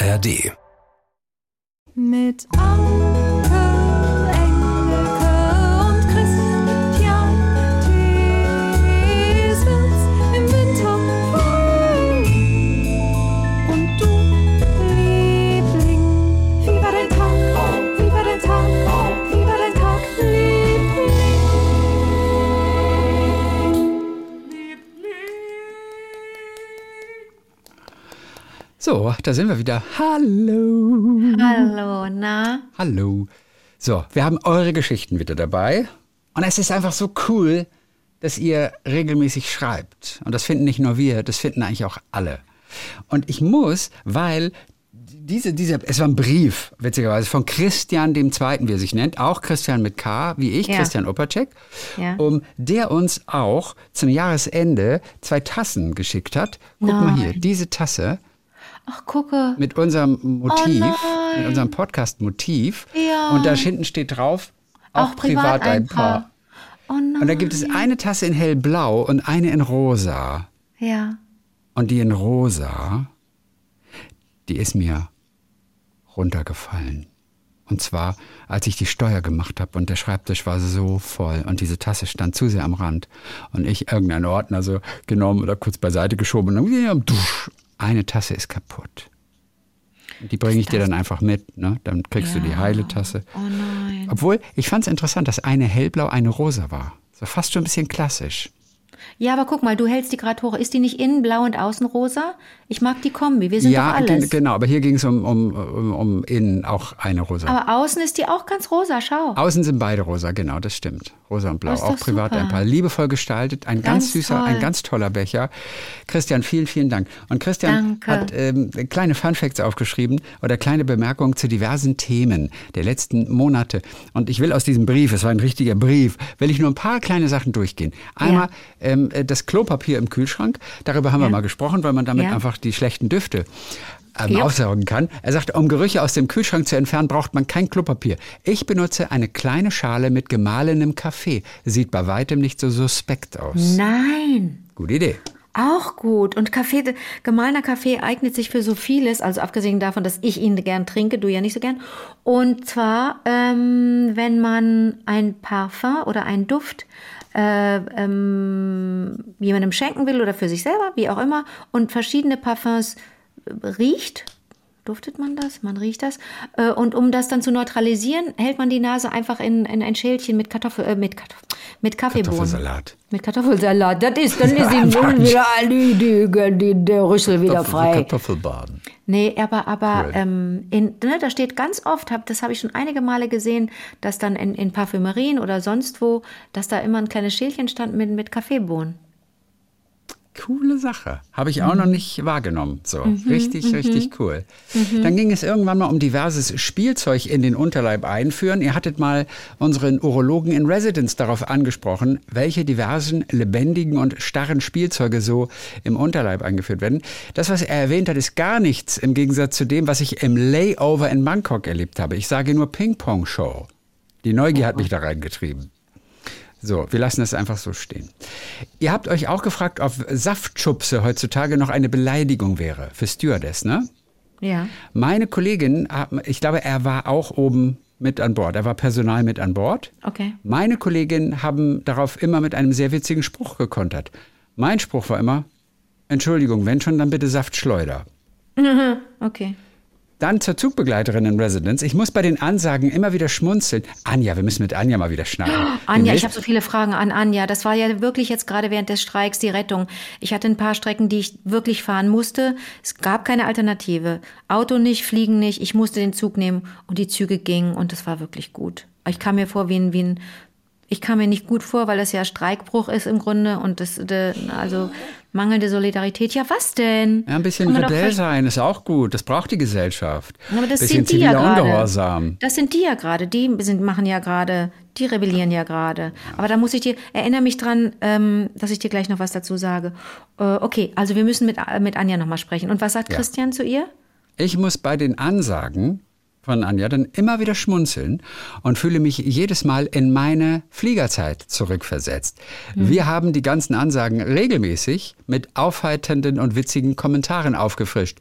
ARD. Mit So, da sind wir wieder. Hallo. Hallo, na? Hallo. So, wir haben eure Geschichten wieder dabei. Und es ist einfach so cool, dass ihr regelmäßig schreibt. Und das finden nicht nur wir, das finden eigentlich auch alle. Und ich muss, weil diese, diese, es war ein Brief, witzigerweise, von Christian dem Zweiten, wie er sich nennt, auch Christian mit K, wie ich, Ja. Christian Opacek, Ja. um, der uns auch zum Jahresende zwei Tassen geschickt hat. Guck mal hier, diese Tasse Ach, gucke. mit unserem Motiv, nein. mit unserem Podcast-Motiv. Ja. Und da hinten steht drauf, auch, privat, ein Paar. Oh nein. Und da gibt es eine Tasse in hellblau und eine in rosa. Ja. Und die in rosa, die ist mir runtergefallen. Und zwar, als ich die Steuer gemacht habe und der Schreibtisch war so voll und diese Tasse stand zu sehr am Rand und ich irgendeinen Ordner so genommen oder kurz beiseite geschoben und dann eine Tasse ist kaputt. Die bringe ich dir dann einfach mit, ne? Dann kriegst du die heile Tasse. Oh nein. Obwohl, ich fand es interessant, dass eine hellblau, eine rosa war. So fast schon ein bisschen klassisch. Ja, aber guck mal, du hältst die gerade hoch. Ist die nicht innen blau und außen rosa? Ich mag die Kombi. Wir sind ja, doch alles. gen- genau, aber hier ging es um, um, um, um innen auch eine rosa. Aber außen ist die auch ganz rosa. Schau. Außen sind beide rosa, genau, das stimmt. Rosa und blau, auch privat super. ein paar. Liebevoll gestaltet, ein ganz, Ganz süßer, toll. ein ganz toller Becher. Christian, vielen, vielen Dank. Und Christian Danke. hat ähm, kleine Funfacts aufgeschrieben oder kleine Bemerkungen zu diversen Themen der letzten Monate. Und ich will aus diesem Brief, es war ein richtiger Brief, will ich nur ein paar kleine Sachen durchgehen. Einmal ähm, äh, das Klopapier im Kühlschrank, darüber haben wir Ja. mal gesprochen, weil man damit Ja. einfach die schlechten Düfte ähm, Ja. aufsaugen kann. Er sagt, um Gerüche aus dem Kühlschrank zu entfernen, braucht man kein Klopapier. Ich benutze eine kleine Schale mit gemahlenem Kaffee. Sieht bei weitem nicht so suspekt aus. Nein. Gute Idee. Auch gut. Und Kaffee, gemahlener Kaffee eignet sich für so vieles, also abgesehen davon, dass ich ihn gern trinke, du ja nicht so gern. Und zwar, ähm, wenn man ein Parfum oder einen Duft äh, ähm, jemandem schenken will oder für sich selber, wie auch immer, und verschiedene Parfums riecht, duftet man das, man riecht das, äh, und um das dann zu neutralisieren, hält man die Nase einfach in, in ein Schälchen mit Kartoffel, äh, mit Kartoffel, mit Kaffeebohnen. Kartoffelsalat. Mit Kartoffelsalat, das ist, dann ist im Mund wieder die, die, der Rüssel wieder frei. Kartoffelbaden. Nee, aber, aber ähm, in, ne, da steht ganz oft, hab, das habe ich schon einige Male gesehen, dass dann in, in Parfümerien oder sonst wo, dass da immer ein kleines Schälchen stand mit, mit Kaffeebohnen. Coole Sache. Habe ich auch Mhm. noch nicht wahrgenommen. So, richtig, richtig cool. Dann ging es irgendwann mal um diverses Spielzeug in den Unterleib einführen. Ihr hattet mal unseren Urologen in Residence darauf angesprochen, welche diversen lebendigen und starren Spielzeuge so im Unterleib eingeführt werden. Das, was er erwähnt hat, ist gar nichts im Gegensatz zu dem, was ich im Layover in Bangkok erlebt habe. Ich sage nur Ping-Pong-Show. Die Neugier hat mich da reingetrieben. So, wir lassen das einfach so stehen. Ihr habt euch auch gefragt, ob Saftschubse heutzutage noch eine Beleidigung wäre für Stewardess, ne? Ja. Meine Kollegin, haben- ich glaube, er war auch oben mit an Bord. Er war Personal mit an Bord. Okay. Meine Kolleginnen haben darauf immer mit einem sehr witzigen Spruch gekontert. Mein Spruch war immer, Entschuldigung, wenn schon, dann bitte Saftschleuder. Okay. Dann zur Zugbegleiterin in Residence. Ich muss bei den Ansagen immer wieder schmunzeln. Anja, wir müssen mit Anja mal wieder schnacken. Anja, Demnächst- ich habe so viele Fragen an Anja. Das war ja wirklich jetzt gerade während des Streiks die Rettung. Ich hatte ein paar Strecken, die ich wirklich fahren musste. Es gab keine Alternative. Auto nicht, Fliegen nicht. Ich musste den Zug nehmen und die Züge gingen und das war wirklich gut. Ich kam mir vor wie ein, wie ein ich kam mir nicht gut vor, weil das ja Streikbruch ist im Grunde und das, de, also mangelnde Solidarität. Ja, was denn? Ja, ein bisschen Rebell sein ist auch gut. Das braucht die Gesellschaft. Aber das bisschen sind die ja gerade. Ungehorsam. Das sind die ja gerade. Die sind, machen ja gerade, die rebellieren ja gerade. Aber da muss ich dir, erinnere mich dran, ähm, dass ich dir gleich noch was dazu sage. Äh, okay, also wir müssen mit, mit Anja nochmal sprechen. Und was sagt Ja. Christian zu ihr? Ich muss bei den Ansagen von Anja dann immer wieder schmunzeln und fühle mich jedes Mal in meine Fliegerzeit zurückversetzt. Mhm. Wir haben die ganzen Ansagen regelmäßig mit aufheiternden und witzigen Kommentaren aufgefrischt.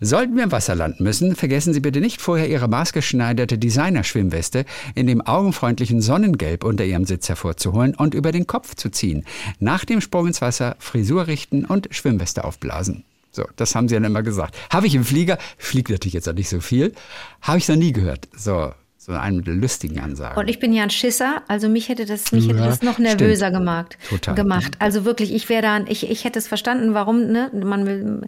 Sollten wir im Wasser landen müssen, vergessen Sie bitte nicht vorher Ihre maßgeschneiderte Designer-Schwimmweste in dem augenfreundlichen Sonnengelb unter Ihrem Sitz hervorzuholen und über den Kopf zu ziehen. Nach dem Sprung ins Wasser Frisur richten und Schwimmweste aufblasen. So, das haben sie dann immer gesagt. Habe ich im Flieger, fliegt natürlich jetzt auch nicht so viel, habe ich noch nie gehört. So, so einen mit lustigen Ansagen. Und ich bin ja ein Schisser, also mich hätte das, mich hätte Ja, das noch nervöser stimmt. gemacht, Total. gemacht. Also wirklich, ich wäre dann, ich, ich hätte es verstanden, warum, ne? Man will,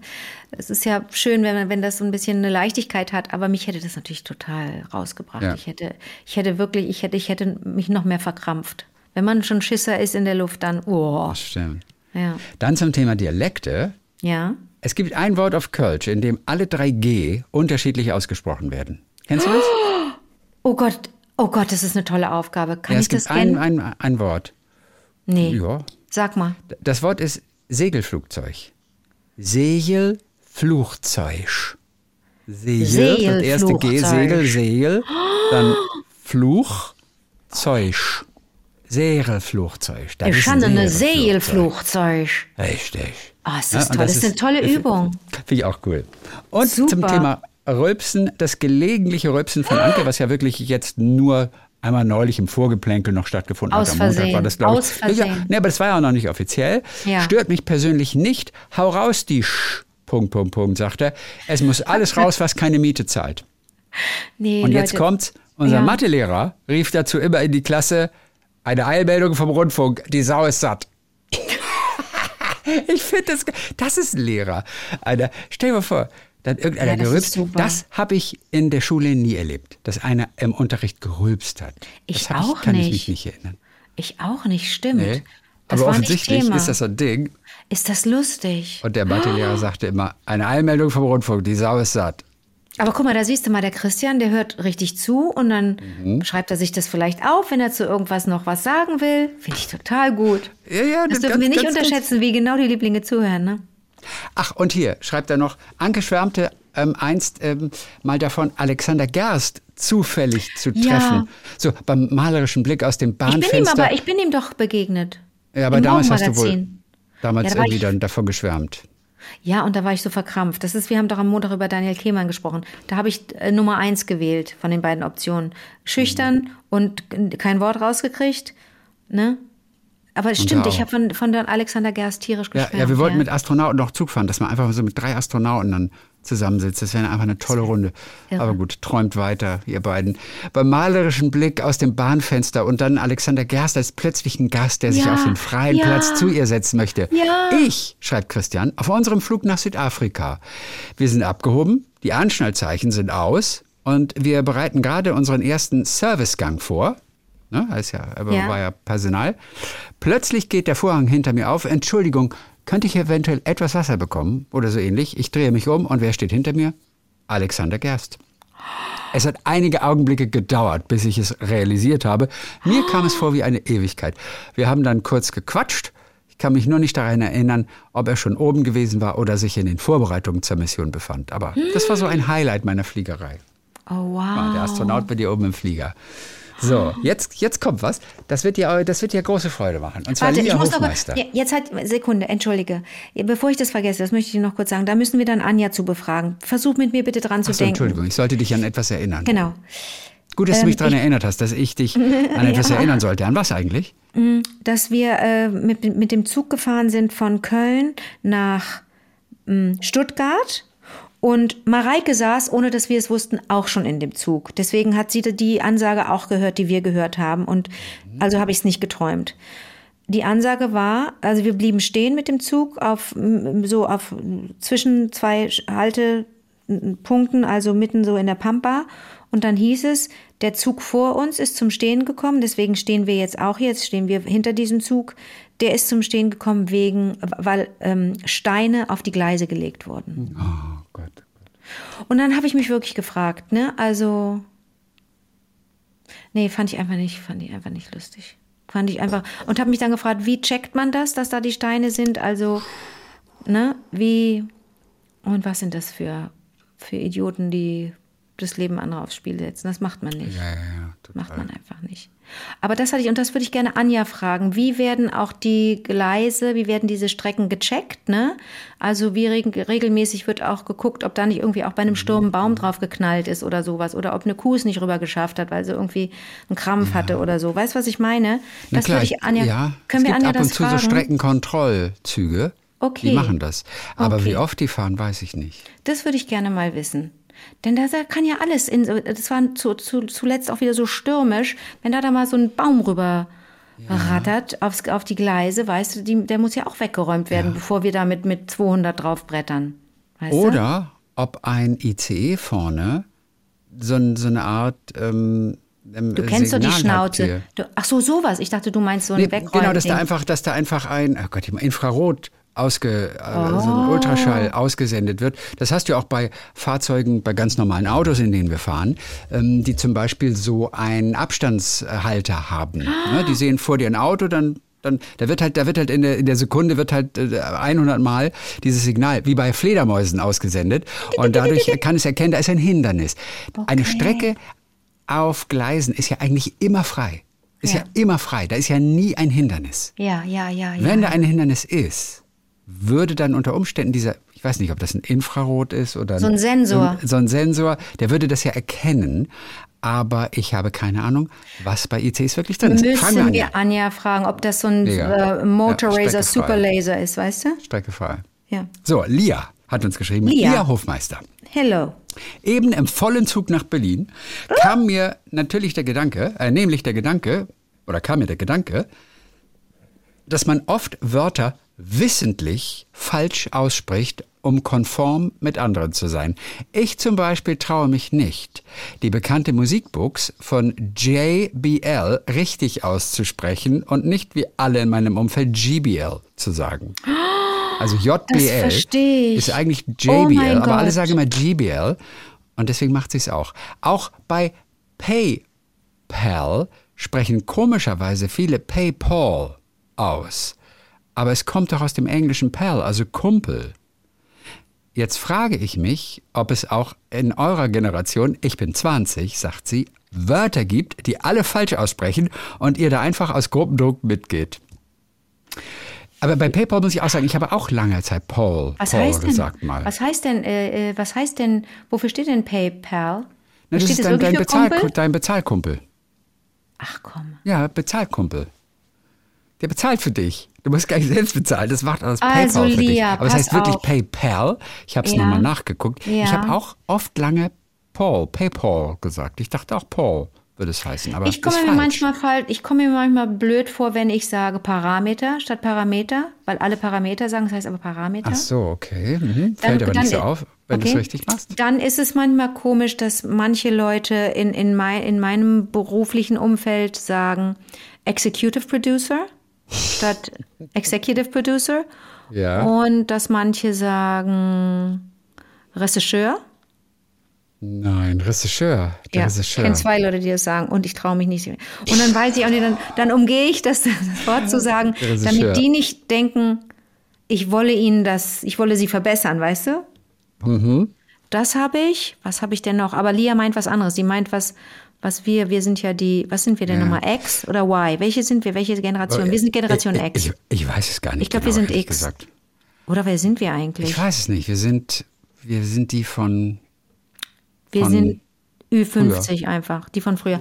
es ist ja schön, wenn, man- wenn das so ein bisschen eine Leichtigkeit hat, aber mich hätte das natürlich total rausgebracht. Ja. Ich hätte, ich hätte wirklich, ich hätte, ich hätte mich noch mehr verkrampft. Wenn man schon Schisser ist in der Luft, dann, oh, das stimmt. ja, Dann zum Thema Dialekte. ja. Es gibt ein Wort auf Kölsch, in dem alle drei G unterschiedlich ausgesprochen werden. Kennst du das? Oh Gott, oh Gott, das ist eine tolle Aufgabe. Kann ja, ich es gibt das ein, kennen? ein, ein Wort. nee, Ja. sag mal. Das Wort ist Segelflugzeug. Segelflugzeug. Segel, das erste G. Segel, Segel, dann Flugzeug. Segelflugzeug. Das Ich ist ein eine Segelflugzeug. Segelflugzeug. Richtig. Ah, ist Ja, das und toll. Das ist eine tolle Übung. Finde ich auch cool. Und zum Super. Thema Rülpsen, das gelegentliche Rülpsen von Anke, was ja wirklich jetzt nur einmal neulich im Vorgeplänkel noch stattgefunden Aus hat. Am Montag war Versehen. das, glaube ich. Aus Versehen. Ja, aber das war ja auch noch nicht offiziell. Ja. Stört mich persönlich nicht. Hau raus, die Sch. Punkt, Punkt, Punkt, sagt er. Es muss alles raus, was keine Miete zahlt. Nee, Und jetzt Leute. kommt's. Unser Ja. Mathelehrer rief dazu immer in die Klasse, eine Eilmeldung vom Rundfunk, die Sau ist satt. ich finde das, das ist ein Lehrer. Einer, stell dir mal vor, dann irgendeiner Ja, das gerülpst. Das habe ich in der Schule nie erlebt, dass einer im Unterricht gerülpst hat. Ich das auch ich, kann ich nicht. mich nicht erinnern. Ich auch nicht, stimmt. Nee. Das Aber offensichtlich ist das so ein Ding. Ist das lustig? Und der Mathelehrer sagte immer, eine Eilmeldung vom Rundfunk, die Sau ist satt. Aber guck mal, da siehst du mal, der Christian, der hört richtig zu und dann Mhm. schreibt er sich das vielleicht auf, wenn er zu irgendwas noch was sagen will. Finde ich total gut. Ja, ja, Das das dürfen ganz- wir nicht ganz- ganz- unterschätzen, wie genau die Lieblinge zuhören, ne? Ach, und hier schreibt er noch, Anke schwärmte ähm, einst ähm, mal davon, Alexander Gerst zufällig zu Ja. treffen. So beim malerischen Blick aus dem Ich bin ihm Bahnfenster. aber, ich bin ihm doch begegnet. ja, aber Im damals hast du wohl damals Ja, irgendwie ich- dann davon geschwärmt. Ja, und da war ich so verkrampft. Das ist, wir haben doch am Montag über Daniel Kehlmann gesprochen. Da habe ich äh, Nummer eins gewählt von den beiden Optionen. Schüchtern und kein Wort rausgekriegt. Ne? Aber es stimmt, ich habe von, von der Alexander Gerst tierisch Ja, geschwärmt. ja, wir wollten mit Astronauten noch Zug fahren, dass man einfach so mit drei Astronauten dann zusammensitzt. Das wäre einfach eine tolle Runde. irre. Aber gut, träumt weiter, ihr beiden. Beim malerischen Blick aus dem Bahnfenster und dann Alexander Gerst als plötzlichen Gast, der sich Ja, auf den freien ja. Platz zu ihr setzen möchte. Ja. Ich, schreibt Christian, auf unserem Flug nach Südafrika. Wir sind abgehoben, die Anschnallzeichen sind aus und wir bereiten gerade unseren ersten Servicegang vor. Ne, heißt ja, aber Ja. war ja Personal. Plötzlich geht der Vorhang hinter mir auf. Entschuldigung, könnte ich eventuell etwas Wasser bekommen? Oder so ähnlich. Ich drehe mich um und wer steht hinter mir? Alexander Gerst. Es hat einige Augenblicke gedauert, bis ich es realisiert habe. Mir kam es vor wie eine Ewigkeit. Wir haben dann kurz gequatscht. Ich kann mich nur nicht daran erinnern, ob er schon oben gewesen war oder sich in den Vorbereitungen zur Mission befand. Aber das war so ein Highlight meiner Fliegerei. Oh, wow. Ah, Der Astronaut bei dir oben im Flieger. So, jetzt, jetzt kommt was. Das wird dir, das wird dir große Freude machen. Und zwar Warte, ich lieber muss aber, Hofmeister. ja, jetzt halt, Sekunde, entschuldige. Bevor ich das vergesse, das möchte ich dir noch kurz sagen, da müssen wir dann Anja zu befragen. Versuch mit mir bitte dran zu Ach so, denken. Entschuldigung, ich sollte dich an etwas erinnern. Genau. Gut, dass du Ähm, mich daran ich- erinnert hast, dass ich dich an etwas erinnern sollte. An was eigentlich? dass wir äh, mit, mit dem Zug gefahren sind von Köln nach mh, Stuttgart. Und Mareike saß, ohne dass wir es wussten, auch schon in dem Zug. Deswegen hat sie die Ansage auch gehört, die wir gehört haben. Und also habe ich es nicht geträumt. Die Ansage war, also wir blieben stehen mit dem Zug auf so auf zwischen zwei Haltepunkten, also mitten so in der Pampa. Und dann hieß es, der Zug vor uns ist zum Stehen gekommen, deswegen stehen wir jetzt auch jetzt stehen wir hinter diesem Zug. Der ist zum Stehen gekommen wegen, weil ähm, Steine auf die Gleise gelegt wurden. Oh Gott. Und dann habe ich mich wirklich gefragt, ne? Also, nee, fand ich einfach nicht, fand ich einfach nicht lustig. Fand ich einfach und habe mich dann gefragt, wie checkt man das, dass da die Steine sind? Also, ne? Wie und was sind das für für Idioten, die das Leben anderer aufs Spiel setzen. Das macht man nicht. Ja, ja, ja. Total. Macht man einfach nicht. Aber das hatte ich, und das würde ich gerne Anja fragen. Wie werden auch die Gleise, wie werden diese Strecken gecheckt? Ne? Also wie reg regelmäßig wird auch geguckt, ob da nicht irgendwie auch bei einem Sturm ein Baum drauf geknallt ist oder sowas. Oder ob eine Kuh es nicht rüber geschafft hat, weil sie irgendwie einen Krampf hatte oder so. Weißt du, was ich meine? Das würde ich Anja. ja, können es wir gibt Anja ab und zu fragen? so Streckenkontrollzüge. Okay. Die machen das. Aber Okay. wie oft die fahren, weiß ich nicht. Das würde ich gerne mal wissen. Denn da kann ja alles in, das war zu, zu, zuletzt auch wieder so stürmisch, wenn da da mal so ein Baum rüber rattert aufs, auf die Gleise, weißt du, die, der muss ja auch weggeräumt werden, bevor wir damit mit 200 draufbrettern. Weißt du? Oder ob ein ICE vorne so, so eine Art. Ähm, ähm, Du kennst doch die Signal Schnauze. Du, ach so, sowas. Ich dachte, du meinst so ein Nee, Wegräumen. genau, dass da einfach, dass da einfach ein, oh Gott, Infrarot ausge, äh, so Oh. ein Ultraschall ausgesendet wird. Das hast du auch bei Fahrzeugen, bei ganz normalen Autos, in denen wir fahren, ähm, die zum Beispiel so einen Abstandshalter haben. Ne? Die sehen vor dir ein Auto, dann dann, da wird halt, da wird halt in der, in der Sekunde wird halt äh, 100 Mal dieses Signal wie bei Fledermäusen ausgesendet und dadurch kann es erkennen, da ist ein Hindernis. Eine Strecke auf Gleisen ist ja eigentlich immer frei. Ist ja. Ja. immer frei. Da ist ja nie ein Hindernis. Ja, ja, ja, ja. Wenn da ein Hindernis ist, würde dann unter Umständen dieser, ich weiß nicht, ob das ein Infrarot ist oder So ein Sensor. So ein Sensor, der würde das ja erkennen. Aber ich habe keine Ahnung, was bei ICs wirklich drin ist. Fragen wir Müssen an. wir Anja fragen, ob das so ein äh, Motor Ja, Razor streckefrei. Super Laser ist, weißt du? Strecke frei. Ja. So, Lia hat uns geschrieben. Lia. Lia Hofmeister. Hello. Eben im vollen Zug nach Berlin kam mir natürlich der Gedanke, äh, nämlich der Gedanke, oder kam mir der Gedanke, dass man oft Wörter wissentlich falsch ausspricht, um konform mit anderen zu sein. Ich zum Beispiel traue mich nicht, die bekannte Musikbooks von JBL richtig auszusprechen und nicht wie alle in meinem Umfeld GBL zu sagen. Also JBL ist eigentlich Oh JBL, mein aber alle sagen immer GBL und deswegen macht sie es auch. Auch bei PayPal sprechen komischerweise viele PayPal aus. Aber es kommt doch aus dem englischen Pal, also Kumpel. Jetzt frage ich mich, ob es auch in eurer Generation, ich bin 20, sagt sie, Wörter gibt, die alle falsch aussprechen und ihr da einfach aus Gruppendruck mitgeht. Aber bei PayPal muss ich auch sagen, ich habe auch lange Zeit Paul, Was Paul heißt denn? gesagt mal. Was heißt denn? Äh, äh, was heißt denn? Wofür steht denn PayPal? Na, das steht ist dein, dein, Bezahl, dein Bezahlkumpel. Ach komm. Ja, Bezahlkumpel. Der bezahlt für dich. Du musst gar nicht selbst bezahlen. Das macht alles Also, PayPal für dich. Aber es heißt wirklich auf. PayPal. Ich habe es Ja. nochmal nachgeguckt. Ich Ja. habe auch oft lange Paul, PayPal gesagt. Ich dachte auch Paul würde es heißen. Aber Ich komme mir falsch. manchmal ich komme mir manchmal blöd vor, wenn ich sage Parameter statt Parameter, weil alle Parameter sagen, das heißt aber Parameter. Ach so, okay. Mhm. Dann- Fällt aber dann- nicht so auf, wenn du okay. es richtig machst. Dann ist es manchmal komisch, dass manche Leute in, in, mein, in meinem beruflichen Umfeld sagen Executive Producer statt Executive Producer. Ja. Und dass manche sagen Regisseur. Nein, Regisseur. Der Ja, ich kenne zwei Leute, die das sagen und ich traue mich nicht. Und dann weiß ich auch nicht, dann, dann umgehe ich das, das Wort zu sagen, damit die nicht denken, ich wolle ihnen das, ich wolle sie verbessern, weißt du? Mhm. Das habe ich. Was habe ich denn noch? Aber Lia meint was anderes. Sie meint was, was wir, wir sind ja die, was sind wir denn Ja. nochmal? X oder Y? Welche sind wir? Welche Generation? Wir sind Generation ich, X. Ich, ich weiß es gar nicht. Ich glaub, wir genau, sind ehrlich X. Gesagt. Oder wer sind wir eigentlich? Ich weiß es nicht. Wir sind, wir sind die von. Wir von sind Ü50 einfach, die von früher.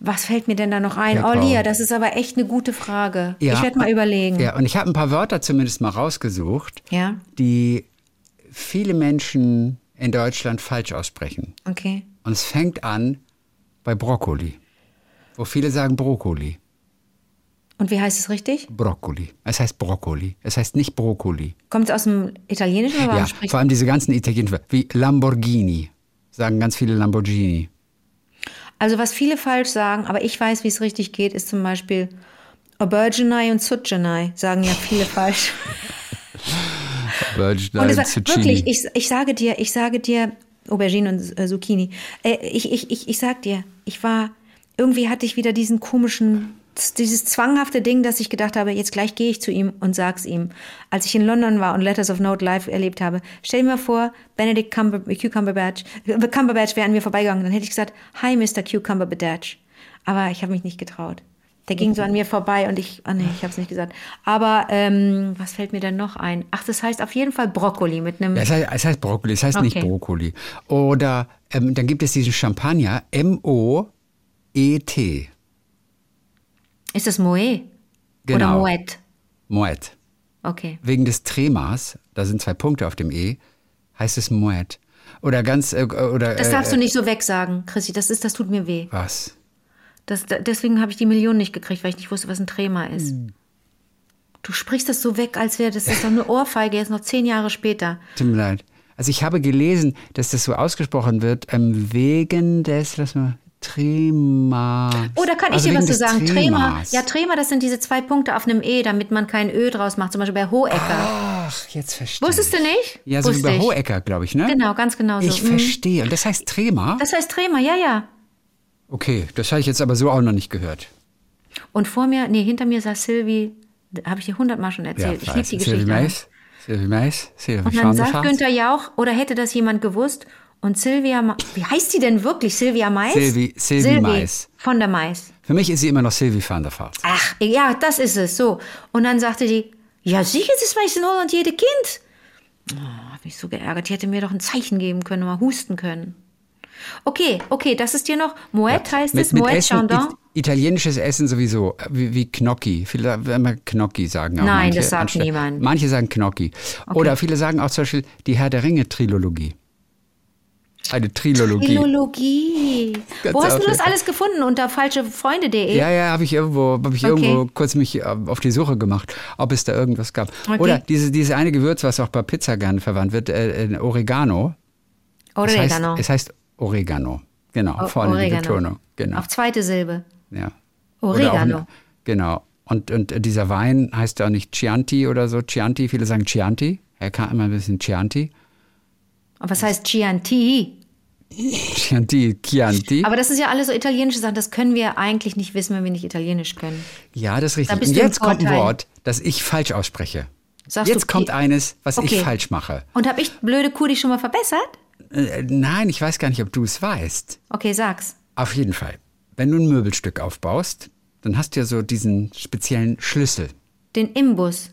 Was fällt mir denn da noch ein? PayPal. Oh, Lia, das ist aber echt eine gute Frage. Ja. Ich werde mal überlegen. Ja, und ich habe ein paar Wörter zumindest mal rausgesucht, Ja, die viele Menschen in Deutschland falsch aussprechen. okay. Und es fängt an bei Brokkoli, wo viele sagen Brokkoli. Und wie heißt es richtig? Brokkoli. Es heißt Brokkoli. Es heißt nicht Brokkoli. Kommt es aus dem Italienischen oder Ja, vor allem diese ganzen italienischen wie Lamborghini. Sagen ganz viele Lamborghini. Also was viele falsch sagen, aber ich weiß, wie es richtig geht, ist zum Beispiel Aubergine und Zucchini, sagen ja viele falsch. Virgin Und war, Zucchini. wirklich, ich, ich sage dir, ich sage dir, Aubergine und äh, Zucchini, äh, ich, ich, ich, ich sag dir, ich war, irgendwie hatte ich wieder diesen komischen dieses zwanghafte Ding, dass ich gedacht habe, jetzt gleich gehe ich zu ihm und sag's ihm. Als ich in London war und Letters of Note live erlebt habe, stell dir mal vor, Benedict Cumber, Cucumberbatch, äh, Cumberbatch wäre an mir vorbeigegangen, dann hätte ich gesagt, hi Mr. Cucumberbatch. Aber ich habe mich nicht getraut. Der ging so an mir vorbei und ich, ah nee, ich habe es nicht gesagt. Aber ähm, was fällt mir denn noch ein? Ach, das heißt auf jeden Fall Brokkoli mit einem. Ja, es, heißt, es heißt Brokkoli, es heißt nicht Okay. Brokkoli. Oder ähm, dann gibt es diesen Champagner, M-O-E-T. Ist das? Oder Genau. Moet? Moet. Okay. Wegen des Tremas, da sind zwei Punkte auf dem E, heißt es Moet. Oder ganz, äh, oder. Das äh, darfst du nicht so wegsagen, Chrissy. Das ist, das tut mir weh. Was? Das, da- deswegen habe ich die Million nicht gekriegt, weil ich nicht wusste, was ein Trema ist. Hm. Du sprichst das so weg, als wäre das ist doch eine Ohrfeige, jetzt noch zehn Jahre später. Tut mir leid. Also ich habe gelesen, dass das so ausgesprochen wird, ähm, wegen des, lass mal, Trema. Oh, da kann also ich dir was zu sagen. Trema. Ja, Trema, das sind diese zwei Punkte auf einem E, damit man kein Ö draus macht. Zum Beispiel bei Hohecker. Ach, jetzt verstehe Wusstest ich. du nicht? Ja, so wie Wusste bei ich. Hohecker, glaube ich, ne? Genau, ganz genau so. Ich Mhm. verstehe. Und das heißt Trema? Das heißt Trema, ja, ja. Okay, das habe ich jetzt aber so auch noch nicht gehört. Und vor mir, nee, hinter mir saß Sylvie, habe ich dir hundertmal schon erzählt. ich liebe die Sylvie Geschichte. Mais, Sylvie Mais, Sylvie Und dann sagt. Günther Jauch, oder hätte das jemand gewusst? Und Sylvia, Ma wie heißt die denn wirklich? Sylvia Mais? Sylvie- Sylvie Mais. Von der Mais. Für mich ist sie immer noch Sylvie van der Vaart. Ach, ja, das ist es, so. Und dann sagte die, ja sicher, das weiß in Holland jede Kind. Oh, hab mich so geärgert. Die hätte mir doch ein Zeichen geben können, mal husten können. Okay, okay, das ist hier noch, Moet heißt es, mit Moet Essen, Chandon. it, italienisches Essen sowieso, wie, wie Gnocchi. Viele werden immer Gnocchi sagen. Nein, manche, das sagt anstatt- niemand. Manche sagen Gnocchi. Oder viele sagen auch zum Beispiel die Herr der Ringe-Trilogie. Eine Trilogie. Philologie. Ganz Wo hast du das alles gefunden? Unter falschefreunde.de? Ja, ja, habe ich irgendwo, habe ich Okay. irgendwo kurz mich äh, auf die Suche gemacht, ob es da irgendwas gab. Okay. Oder diese, diese eine Gewürz, was auch bei Pizza gerne verwandt wird, äh, äh, Oregano. Es Oregano. heißt, es heißt Oregano. Genau, O- vorne die Oregano. Betonung. Genau. Auf zweite Silbe. Ja. Oregano. Auch, genau. Und, und dieser Wein heißt ja auch nicht Chianti oder so. Chianti, viele sagen Chianti. Er kann immer ein bisschen Chianti. Und was heißt Chianti? Chianti, Chianti. Aber das ist ja alles so italienische Sachen. Das können wir eigentlich nicht wissen, wenn wir nicht Italienisch können. ja, das ist richtig. Und jetzt kommt ein. Wort, das ich falsch ausspreche. Sagst jetzt kommt eines, was Okay. ich falsch mache. Und habe ich blöde Kuh dich schon mal verbessert? Äh, nein, ich weiß gar nicht, ob du es weißt. Okay, sag's. Auf jeden Fall. Wenn du ein Möbelstück aufbaust, dann hast du ja so diesen speziellen Schlüssel. Den Imbus.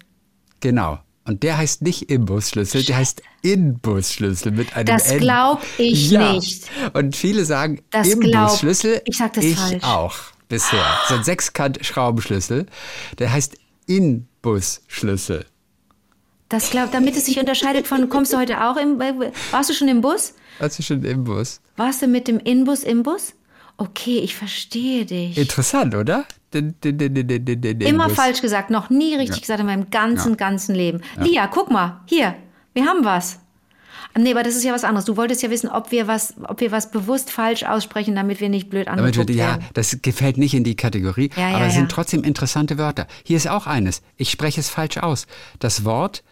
Genau. Und der heißt nicht Imbusschlüssel, der heißt Inbusschlüssel mit einem Das N. glaub ich ja. nicht. Und viele sagen Das Imbusschlüssel. ich sag das ich falsch. auch bisher. So ein Sechskant-Schraubenschlüssel. Der heißt Inbusschlüssel. Das glaubt, damit es sich unterscheidet von, kommst du heute auch im, äh, warst du schon im Bus? Was ist schon Imbus? Warst du mit dem Inbus im Bus? Okay, ich verstehe dich. Interessant, oder? Den, den, den, den, den, den, den Immer Imbus. falsch gesagt, noch nie richtig gesagt in meinem ganzen, ganzen Leben. Lia, guck mal, hier, wir haben was. Nee, aber das ist ja was anderes. Du wolltest ja wissen, ob wir was, ob wir was bewusst falsch aussprechen, damit wir nicht blöd Damit angeguckt wir, ja, werden. das gefällt nicht in die Kategorie, Ja, aber ja, es ja. sind trotzdem interessante Wörter. Hier ist auch eines. Ich spreche es falsch aus. Das Wort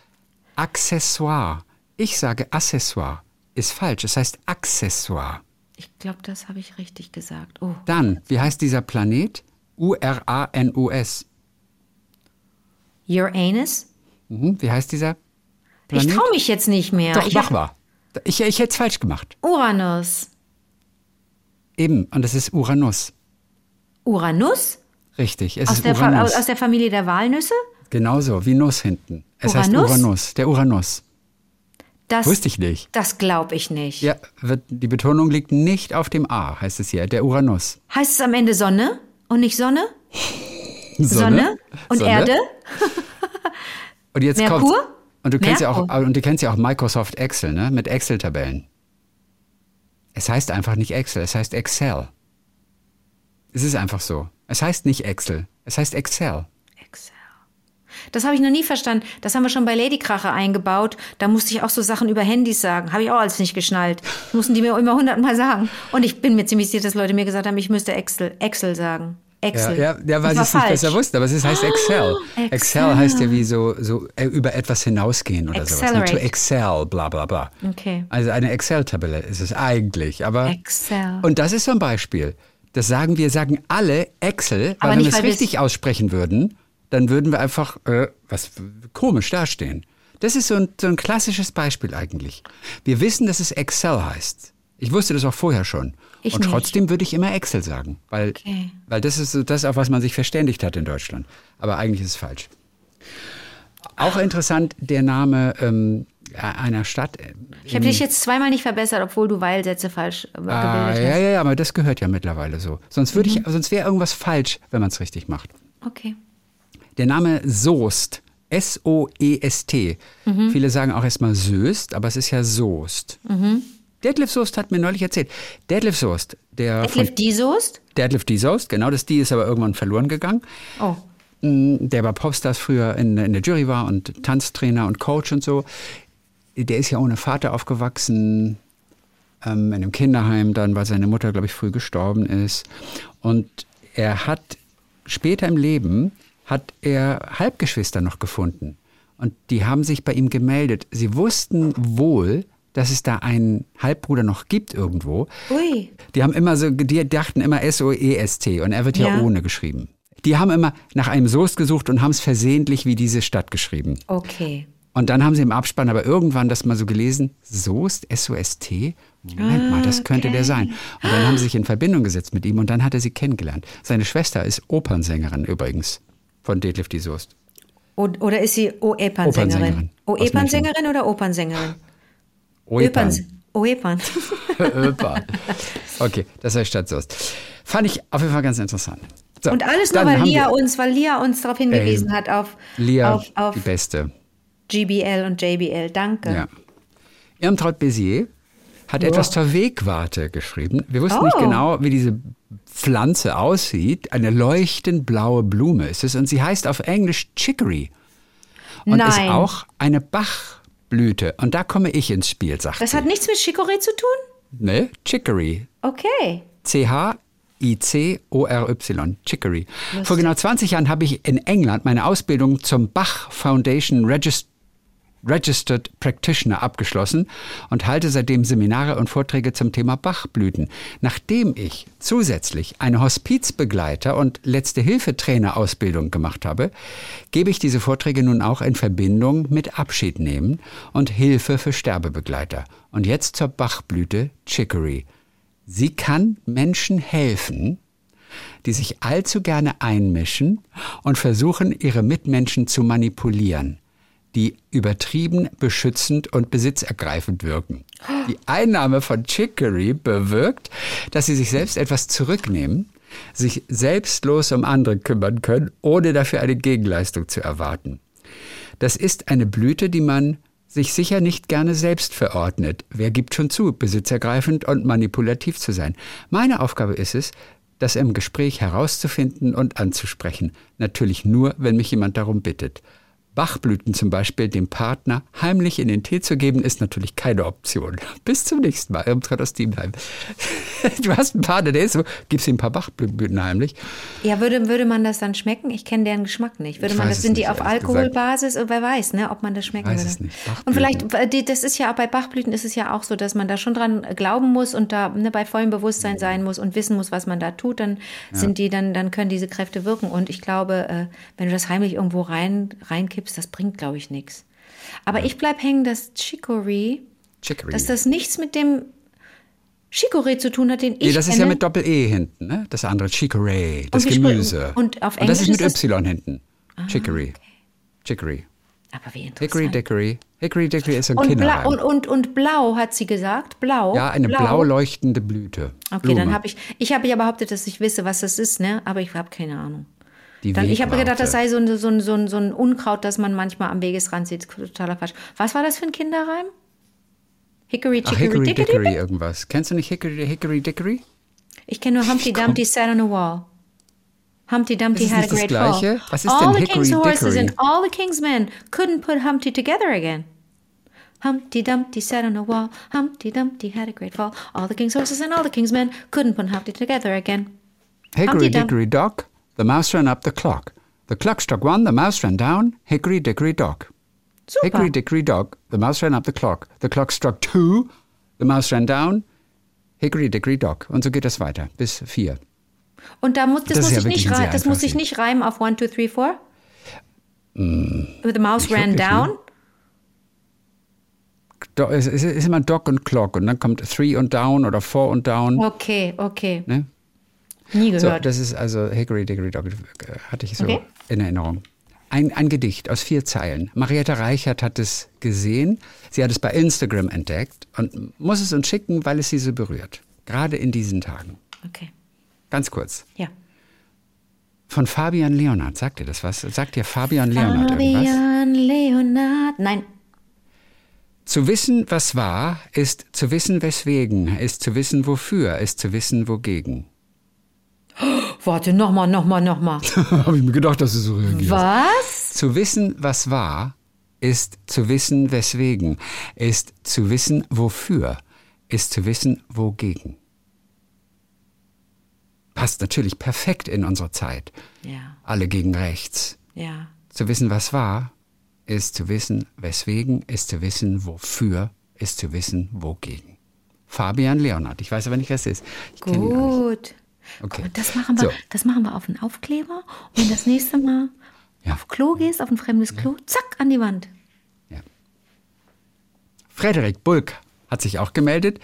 Accessoire. Ich sage Accessoire. Ist falsch. Es heißt Accessoire. Ich glaube, das habe ich richtig gesagt. Oh, Dann, wie heißt dieser Planet? U-R-A-N-U-S. Uranus? Mhm. Wie heißt dieser Ich Planet? traue mich jetzt nicht mehr. Doch, ich mach mal. Ich, ich hätte es falsch gemacht. Uranus. Eben. Und es ist Uranus. Uranus? Richtig. Es Aus ist der, Uranus. aus der Familie der Walnüsse? Genauso, wie Nuss hinten. Es heißt Uranus? Uranus. Der Uranus. Das, Wusste ich nicht. Das glaube ich nicht. Ja, wird, die Betonung liegt nicht auf dem A, heißt es hier, der Uranus. Heißt es am Ende Sonne und nicht Sonne? Sonne, und Sonne. Erde? Und jetzt Merkur? kommt und du kennst ja auch Merkur. und du kennst ja auch Microsoft Excel, ne, mit Excel Tabellen. Es heißt einfach nicht Excel, es heißt Excel. Es ist einfach so. Es heißt nicht Excel, es heißt. Excel. Das habe ich noch nie verstanden. Das haben wir schon bei Ladykracher eingebaut. Da musste ich auch so Sachen über Handys sagen. Habe ich auch alles nicht geschnallt. Das mussten die mir immer hundertmal sagen. Und ich bin mir ziemlich sicher, dass Leute mir gesagt haben, ich müsste Excel, Excel sagen. Ja, Excel. ja, ja weil Das sie es nicht besser wussten, aber es heißt Excel. Excel. Excel. heißt ja wie so, so äh, über etwas hinausgehen oder sowas. Ne? Accelerate. To excel, bla bla bla. Okay. Also eine Excel-Tabelle ist es eigentlich, aber Excel. Und das ist so ein Beispiel. Das sagen wir, sagen alle Excel, Aber weil wenn nicht, wir es weil richtig aussprechen würden, dann würden wir einfach äh, was komisch dastehen. Das ist so ein, so ein klassisches Beispiel eigentlich. Wir wissen, dass es Excel heißt. Ich wusste das auch vorher schon. Ich Und nicht. trotzdem würde ich immer Excel sagen, weil, Okay. weil das ist so das, auf was man sich verständigt hat in Deutschland. Aber eigentlich ist es falsch. Auch interessant der Name ähm, einer Stadt. Ich habe dich jetzt zweimal nicht verbessert, obwohl du Weilsätze falsch äh, gebildet Ah, hast. ja, ja, ja, aber das gehört ja mittlerweile so. Sonst würde Mhm. ich, sonst wäre irgendwas falsch, wenn man es richtig macht. Okay. Der Name Soest, S-O-E-S-T. Mhm. Viele sagen auch erstmal Soest, aber es ist ja Soest. Detlef Soest hat mir neulich erzählt. Detlef Soest, der Detlef die Soest? Detlef D. Soest, genau, das D ist aber irgendwann verloren gegangen. Oh. Mm, der bei Popstars früher in, in der Jury war und Tanztrainer und Coach und so. Der ist ja ohne Vater aufgewachsen, ähm, in einem Kinderheim dann, weil seine Mutter, glaube ich, früh gestorben ist. Und er hat später im Leben, hat er Halbgeschwister noch gefunden. Und die haben sich bei ihm gemeldet. Sie wussten wohl, dass es da einen Halbbruder noch gibt irgendwo. Ui. Die haben immer so, die dachten immer S-O-E-S-T und er wird ja, Ja. ohne geschrieben. Die haben immer nach einem Soest gesucht und haben es versehentlich wie diese Stadt geschrieben. Okay. Und dann haben sie im Abspann aber irgendwann das mal so gelesen, Soest, S-O-S-T? Moment mal, das könnte der sein. Und dann haben sie sich in Verbindung gesetzt mit ihm und dann hat er sie kennengelernt. Seine Schwester ist Opernsängerin übrigens von Detlef die Soest. Oder ist sie Opernsängerin. O-Epan-Sängerin? Oder Opernsängerin? Oepan. O-Epan. Oepan. Okay, das heißt Stadt Soest. Fand ich auf jeden Fall ganz interessant. So, Und alles nur, weil Lia uns, weil Lia uns darauf hingewiesen hat auf, Lia, auf, auf die Beste. GBL und JBL. Danke. Ja. Irmtraut Bézier hat etwas zur Wegwarte geschrieben. Wir wussten nicht Oh. genau, wie diese Pflanze aussieht. Eine leuchtend blaue Blume ist es und sie heißt auf Englisch Chicory und ist Nein. auch eine Bachblüte. Und da komme ich ins Spiel, sagt Das sie. hat nichts mit Chicorée zu tun? Ne? Chicory. Okay. C-H-I-C-O-R-Y, Chicory. Vor genau 20 Jahren habe ich in England meine Ausbildung zum Bach Foundation Regist Registered Practitioner abgeschlossen und halte seitdem Seminare und Vorträge zum Thema Bachblüten. Nachdem ich zusätzlich eine Hospizbegleiter und Letzte-Hilfe-Trainer-Ausbildung gemacht habe, gebe ich diese Vorträge nun auch in Verbindung mit Abschied nehmen und Hilfe für Sterbebegleiter. Und jetzt zur Bachblüte Chicory. Sie kann Menschen helfen, die sich allzu gerne einmischen und versuchen, ihre Mitmenschen zu manipulieren, die übertrieben, beschützend und besitzergreifend wirken. Die Einnahme von Chicory bewirkt, dass sie sich selbst etwas zurücknehmen, sich selbstlos um andere kümmern können, ohne dafür eine Gegenleistung zu erwarten. Das ist eine Blüte, die man sich sicher nicht gerne selbst verordnet. Wer gibt schon zu, besitzergreifend und manipulativ zu sein? Meine Aufgabe ist es, das im Gespräch herauszufinden und anzusprechen. Natürlich nur, wenn mich jemand darum bittet. Bachblüten zum Beispiel dem Partner heimlich in den Tee zu geben, ist natürlich keine Option. Bis zum nächsten Mal. Irmtraut aus Diemheim. Du hast einen Partner, der ist so, gibst ihm ein paar Bachblüten heimlich. Ja, würde, würde man das dann schmecken? Ich kenne deren Geschmack nicht. Würde Ich man das, sind die nicht, auf ehrlich Alkoholbasis? Wer weiß, ne, ob man das schmecken weiß würde. es nicht. Und vielleicht, äh, die, das ist ja auch bei Bachblüten ist es ja auch so, dass man da schon dran glauben muss und da ne, bei vollem Bewusstsein sein muss und wissen muss, was man da tut, dann sind die, dann, dann können diese Kräfte wirken. Und ich glaube, äh, wenn du das heimlich irgendwo rein, reinkippst, das bringt, glaube ich, nichts. Aber ich bleib hängen, dass Chicory, Chicory. dass das nichts mit dem Chicorée zu tun hat, den ich Nee, das ist kenne. ja mit Doppel-E hinten, ne? Das andere, Chicory, das spr- Gemüse. und auf das ist Englisch mit ist Ah, Y hinten. Chicory. Chicory. Aber wie interessant. Hickory Dickory. Hickory Dickory ist ein Und, blau, Kinderreim. und, und, und blau hat sie gesagt. Blau. ja, eine blau, leuchtende Blüte. Okay, Blume. dann habe ich, ich habe ja behauptet, dass ich wisse, was das ist, ne? Aber ich habe keine Ahnung. Dann, ich habe gedacht, das sei so ein, so, ein, so, ein, so ein Unkraut, das man manchmal am Wegesrand sieht. Totaler Quatsch. Was war das für ein Kinderreim? Hickory, Ach, Chickory, Hickory Dickory? Dickory irgendwas. Kennst du nicht Hickory, Hickory Dickory? Ich kenne nur Humpty Dumpty sat on a wall. Humpty Dumpty had a great fall. Was ist all denn the king's Hickory horses Dickory? and all the king's men couldn't put Humpty together again. Humpty Dumpty sat on a wall. Humpty Dumpty had a great fall. All the king's horses and all the king's men couldn't put Humpty together again. Hickory Dickory Dock, the mouse ran up the clock. The clock struck one, the mouse ran down. Hickory Dickory Dock. Super. Hickory Dickory Dock, the mouse ran up the clock. The clock struck two, the mouse ran down. Hickory Dickory Dock. Und so geht das weiter bis vier. Und da muss, das, Das muss ja ich nicht ein sehr reimen. Das muss ich nicht reimen auf 1, 2, 3, 4? The mouse ran down? Do, es ist, ist immer Dog und Clock und dann kommt Three und Down oder Four und Down. Okay, okay. Ne? Nie So, gehört. das ist also Hickory Dickory Dock, äh, hatte ich so Okay. in Erinnerung. Ein, ein Gedicht aus vier Zeilen. Marietta Reichert hat es gesehen. Sie hat es bei Instagram entdeckt und muss es uns schicken, weil es sie so berührt. Gerade in diesen Tagen. okay. Ganz kurz. Ja. Von Fabian Leonard. Sagt dir das was? Sagt dir Fabian Leonard irgendwas? Fabian Leonard. Nein. Zu wissen, was war, ist zu wissen, weswegen, ist zu wissen, wofür, ist zu wissen, wogegen. Warte, nochmal, nochmal, nochmal. Habe ich mir gedacht, dass du so reagierst. Was? Zu wissen, was war, ist zu wissen, weswegen, ist zu wissen, wofür, ist zu wissen, wogegen. Passt natürlich perfekt in unsere Zeit. Ja, Alle gegen rechts. ja. Zu wissen, was war, ist zu wissen, weswegen, ist zu wissen, wofür, ist zu wissen, wogegen. Fabian Leonard. Ich weiß aber nicht, wer es ist. Ich. Gut. Okay. Und das machen wir, So. das machen wir auf einen Aufkleber. Und wenn das nächste Mal Ja. auf Klo gehst, auf ein fremdes Klo, zack, an die Wand. Ja. Frederik Bulk hat sich auch gemeldet.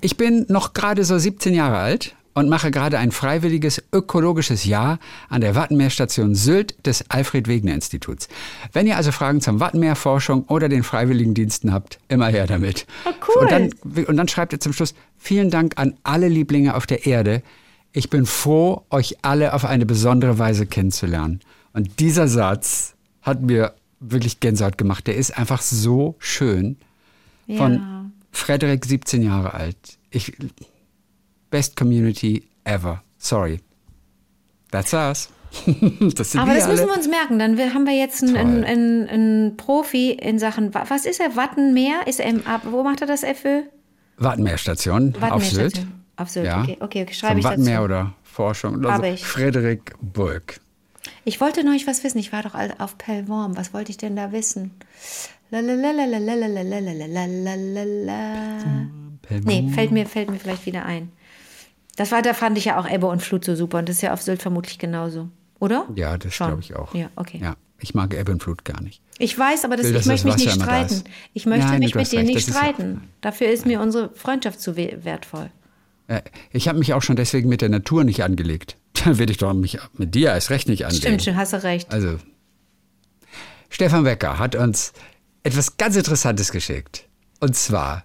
Ich bin noch gerade so 17 Jahre alt und mache gerade ein freiwilliges ökologisches Jahr an der Wattenmeerstation Sylt des Alfred-Wegener-Instituts. Wenn ihr also Fragen zum Wattenmeerforschung oder den Freiwilligendiensten habt, immer her damit. Ah, cool. Und dann, und dann schreibt ihr zum Schluss, vielen Dank an alle Lieblinge auf der Erde. Ich bin froh, euch alle auf eine besondere Weise kennenzulernen. Und dieser Satz hat mir wirklich Gänsehaut gemacht. Der ist einfach so schön. Von Ja. Frederik, 17 Jahre alt. Ich, best Community ever. Sorry. That's us. das Aber das müssen alle. wir uns merken. Dann haben wir jetzt einen, einen, einen, Profi in Sachen, wa- was ist er? Wattenmeer? Ist er im, wo macht er das FÖ? Wattenmeerstation auf Sylt. Absolut. Ja? Okay, okay, schreibe Zum ich Wattenmeer dazu. oder Forschung also oder Habe ich. Frederik Burg. Ich wollte noch nicht was wissen. Ich war doch auf Pellworm. Was wollte ich denn da wissen? Nee, fällt mir, fällt mir vielleicht wieder ein. Das war, da fand ich ja auch Ebbe und Flut so super. Und das ist ja auf Sylt vermutlich genauso. Oder? Ja, das glaube ich auch. Ja, okay. Ja, ich mag Ebbe und Flut gar nicht. Ich weiß, aber das, Will, ich möchte mich nicht streiten. Ich möchte Nein, mich mit dir recht. nicht streiten. Dafür ist mir unsere Freundschaft zu wertvoll. Äh, Ich habe mich auch schon deswegen mit der Natur nicht angelegt. Dann werde ich doch mich mit dir erst recht nicht anlegen. Stimmt, schon, hast du recht. Also, Stefan Becker hat uns etwas ganz Interessantes geschickt. Und zwar,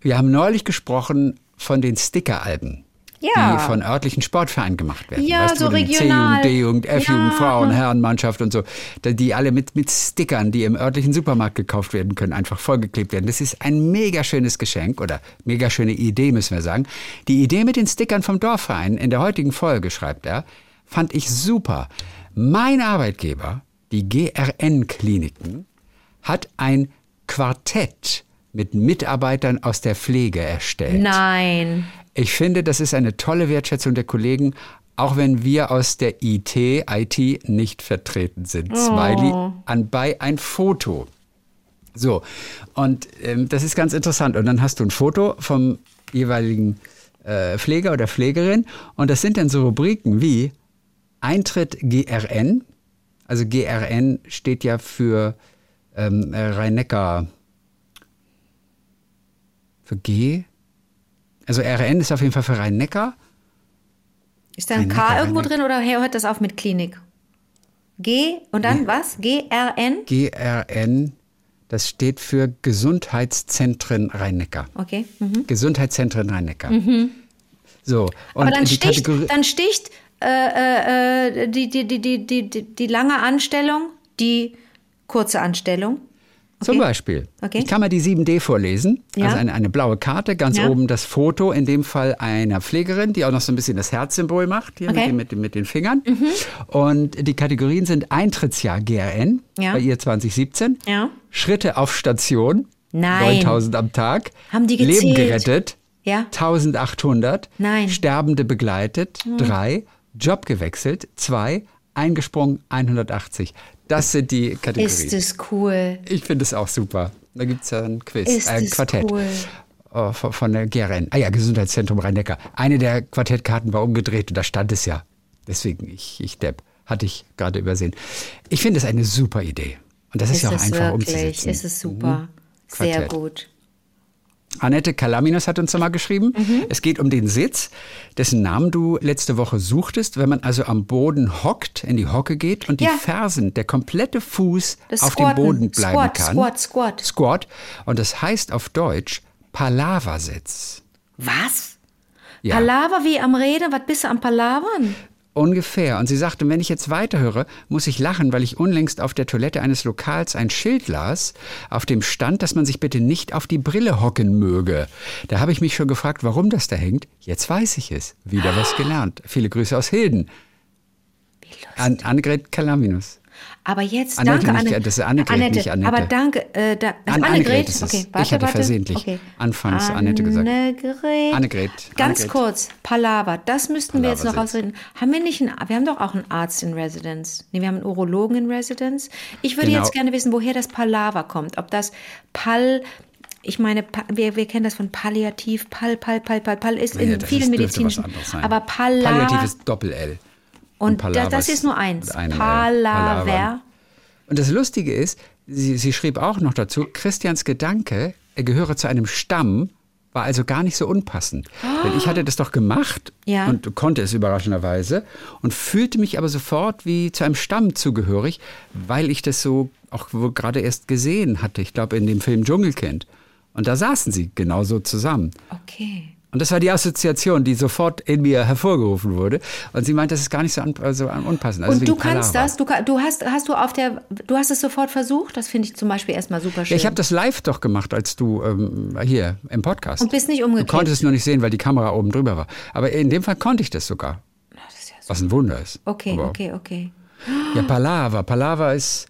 wir haben neulich gesprochen von den Sticker-Alben. Ja. Die von örtlichen Sportvereinen gemacht werden. Ja, weißt so regional. C-Jugend, D-Jugend, F-Jugend, Ja. Frauen, Herrenmannschaft und so. Die alle mit, mit Stickern, die im örtlichen Supermarkt gekauft werden können, einfach vollgeklebt werden. Das ist ein mega schönes Geschenk oder mega schöne Idee, müssen wir sagen. Die Idee mit den Stickern vom Dorfverein in der heutigen Folge, schreibt er, fand ich super. Mein Arbeitgeber, die GRN-Kliniken, hat ein Quartett mit Mitarbeitern aus der Pflege erstellt. Nein. Ich finde, das ist eine tolle Wertschätzung der Kollegen, auch wenn wir aus der IT, IT nicht vertreten sind. Smiley anbei ein Foto. So, und ähm, das ist ganz interessant. Und dann hast du ein Foto vom jeweiligen äh, Pfleger oder Pflegerin und das sind dann so Rubriken wie Eintritt GRN. Also GRN steht ja für ähm, äh, Rhein-Neckar. Für G? Also RN ist auf jeden Fall für Rhein-Neckar. Ist da ein K irgendwo drin oder hört das auf mit Klinik? G und dann was? GRN? GRN, das steht für Gesundheitszentren Rhein-Neckar. Okay. Mhm. Gesundheitszentren Rhein-Neckar. So, und Aber dann sticht, Kategorie. dann sticht äh, äh, äh, die, die, die, die, die, die lange Anstellung, die kurze Anstellung. Zum Beispiel. Okay. Ich kann mal die 7D vorlesen. Ja. Also eine, eine blaue Karte, ganz Ja. oben das Foto, in dem Fall einer Pflegerin, die auch noch so ein bisschen das Herzsymbol macht, hier Okay. Mhm. mit, den, mit, mit den Fingern. Und die Kategorien sind Eintrittsjahr GRN, Ja. bei ihr 2017. Ja. Schritte auf Station, Nein. 9000 am Tag. Haben die Leben gezählt? gerettet, Ja. 1800. Nein. Sterbende begleitet, 3. Job gewechselt, 2. Eingesprungen, 180. Das sind die Kategorien. Ist es cool. Ich finde es auch super. Da gibt es ja ein Quiz, Ist ein Quartett cool. äh, von, von der GRN. Ah ja, Gesundheitszentrum Rhein-Neckar. Eine der Quartettkarten war umgedreht und da stand es ja Deswegen, ich, ich Depp, hatte ich gerade übersehen. Ich finde es eine super Idee. Und das ist, Ist ja auch einfach wirklich? umzusetzen. Ist es super? Sehr Quartett. gut. Annette Kalaminos hat uns nochmal geschrieben. Mhm. Es geht um den Sitz, dessen Namen du letzte Woche suchtest. Wenn man also am Boden hockt, in die Hocke geht und die Ja. Fersen, der komplette Fuß Das auf dem Squatten. Boden bleiben Squat, kann. Squat, Squat. Squat. Und das heißt auf Deutsch Palaversitz. Was? Ja. Palaver wie am Reden? Was bist du am Palavern? Ungefähr. Und sie sagte, wenn ich jetzt weiterhöre, muss ich lachen, weil ich unlängst auf der Toilette eines Lokals ein Schild las, auf dem stand, dass man sich bitte nicht auf die Brille hocken möge. Da habe ich mich schon gefragt, warum das da hängt. Jetzt weiß ich es. Wieder was gelernt. Viele Grüße aus Hilden. An Annegret Kalaminus. Aber jetzt, Annette danke, nicht, Anne. das ist Annegret, nicht Annette. Aber danke, äh, da, also An- Annegret. Annegret. Okay, Ich warte, hatte warte. versehentlich okay. anfangs Annette gesagt. Annegret. Annegret, Ganz Annegret. kurz, Palaver, das müssten wir jetzt noch rausreden. Haben wir nicht einen, wir haben doch auch einen Arzt in Residence. Nee, wir haben einen Urologen in Residence. Ich würde Genau. jetzt gerne wissen, woher das Palaver kommt. Ob das Pal, ich meine, wir, wir kennen das von Palliativ, Pal, Pal, Pal, Pal, Pal ist in das vielen medizinischen. Aber Palaver. Palliativ ist Doppel-L. Und Palaver das, ist nur eins. einem L. Palaver. Und das Lustige ist, sie, sie schrieb auch noch dazu, Christians Gedanke, er gehöre zu einem Stamm, war also gar nicht so unpassend. Denn ich hatte das doch gemacht Ja. und konnte es überraschenderweise und fühlte mich aber sofort wie zu einem Stamm zugehörig, weil ich das so auch gerade erst gesehen hatte. Ich glaube, in dem Film Dschungelkind. Und da saßen sie genauso zusammen. Okay. Und das war die Assoziation, die sofort in mir hervorgerufen wurde. Und sie meint, das ist gar nicht so, an, also unpassend. Also Und du kannst das, du, du hast, hast du auf der, du hast es sofort versucht. Das finde ich zum Beispiel erstmal super schön. Ja, ich habe das live doch gemacht, als du ähm, hier im Podcast. Und bist nicht Du umgekehrt. konntest es nur nicht sehen, weil die Kamera oben drüber war. Aber in dem Fall konnte ich das sogar. Was ein Wunder ist. Okay, Aber, okay, okay. Ja, Palaver. Palaver ist